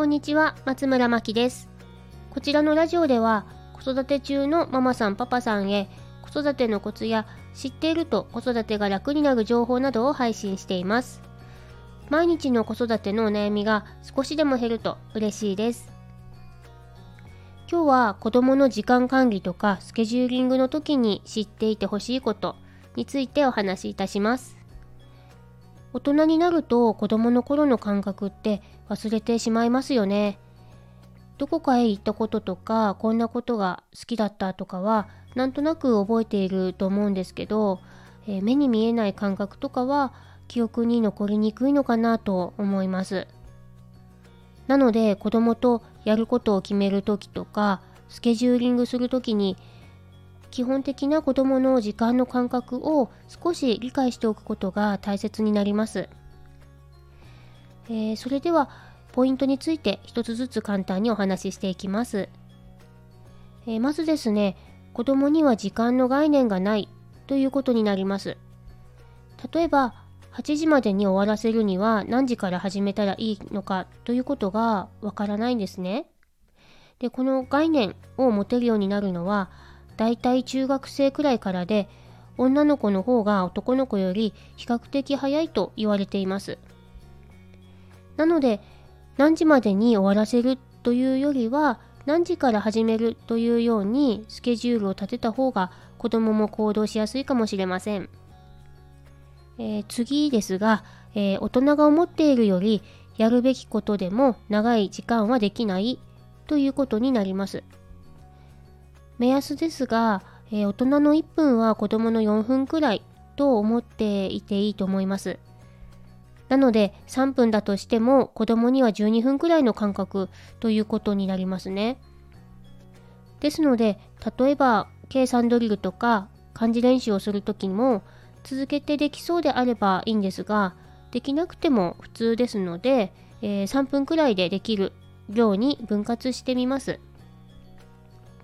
こんにちは、松村真希です。こちらのラジオでは、子育て中のママさん、パパさんへ、子育てのコツや知っていると子育てが楽になる情報などを配信しています。毎日の子育てのお悩みが少しでも減ると嬉しいです。今日は子供の時間管理とかスケジューリングの時に知っていてほしいことについてお話しいたします。大人になると子供の頃の感覚って忘れてしまいますよね。どこかへ行ったこととかこんなことが好きだったとかはなんとなく覚えていると思うんですけど、えー、目に見えない感覚とかは記憶に残りにくいのかなと思います。なので子供とやることを決める時とかスケジューリングする時に基本的な子供の時間の感覚を少し理解しておくことが大切になります。えー、それではポイントについて一つずつ簡単にお話ししていきます。えー、まずですね、子供には時間の概念がないということになります。例えば、8時までに終わらせるには何時から始めたらいいのかということがわからないんですね。で、この概念を持てるようになるのは、だいたい中学生くらいからで女の子の方が男の子より比較的早いと言われていますなので何時までに終わらせるというよりは何時から始めるというようにスケジュールを立てた方が子供も行動しやすいかもしれません、えー、次ですが、えー、大人が思っているよりやるべきことでも長い時間はできないということになります。目安ですが、えー、大人の1分は子供の4分くらいと思っていていいと思います。なので3分だとしても子供には12分くらいの間隔ということになりますね。ですので例えば計算ドリルとか漢字練習をする時も続けてできそうであればいいんですができなくても普通ですので、えー、3分くらいでできる量に分割してみます。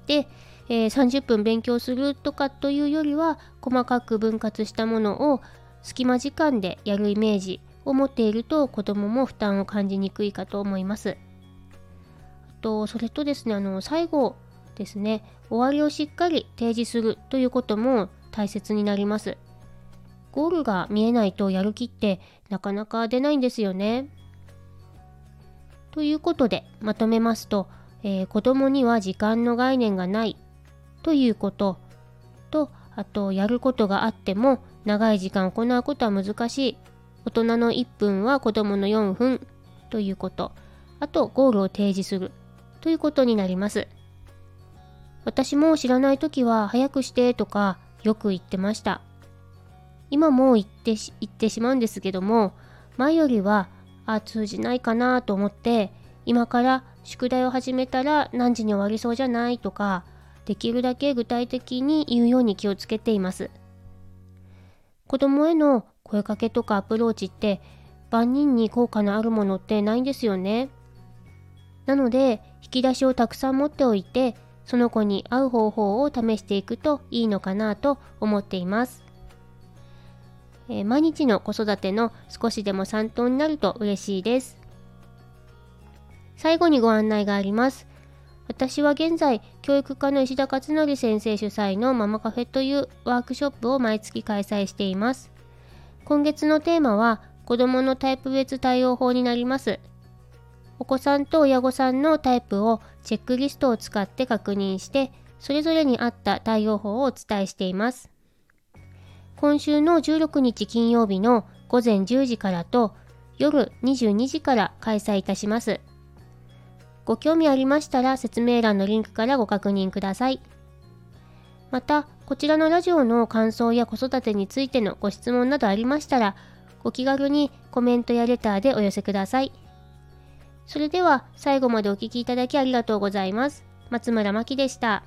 で、えー、30分勉強するとかというよりは細かく分割したものを隙間時間でやるイメージを持っていると子供も負担を感じにくいかと思います。あとそれとですねあの最後ですね終わりをしっかり提示するということも大切になります。ゴールが見えないとやる気ってなかなか出ないんですよね。ということでまとめますと、えー、子供には時間の概念がないということ。とあとやることがあっても長い時間行うことは難しい。大人の1分は子供の4分ということ。あとゴールを提示する。ということになります。私も知らない時は早くしてとかよく言ってました。今も言ってし言ってしまうんですけども前よりはあ通じないかなと思って今から宿題を始めたら何時に終わりそうじゃないとかできるだけ具体的に言うように気をつけています。子供への声かけとかアプローチって万人に効果のあるものってないんですよね。なので引き出しをたくさん持っておいてその子に合う方法を試していくといいのかなと思っています。えー、毎日の子育ての少しでも参考になると嬉しいです。最後にご案内があります。私は現在、教育科の石田勝則先生主催のママカフェというワークショップを毎月開催しています。今月のテーマは、子供のタイプ別対応法になります。お子さんと親御さんのタイプをチェックリストを使って確認して、それぞれに合った対応法をお伝えしています。今週の16日金曜日の午前10時からと夜22時から開催いたします。ご興味ありましたら説明欄のリンクからご確認ください。また、こちらのラジオの感想や子育てについてのご質問などありましたら、ご気軽にコメントやレターでお寄せください。それでは最後までお聴きいただきありがとうございます。松村真希でした。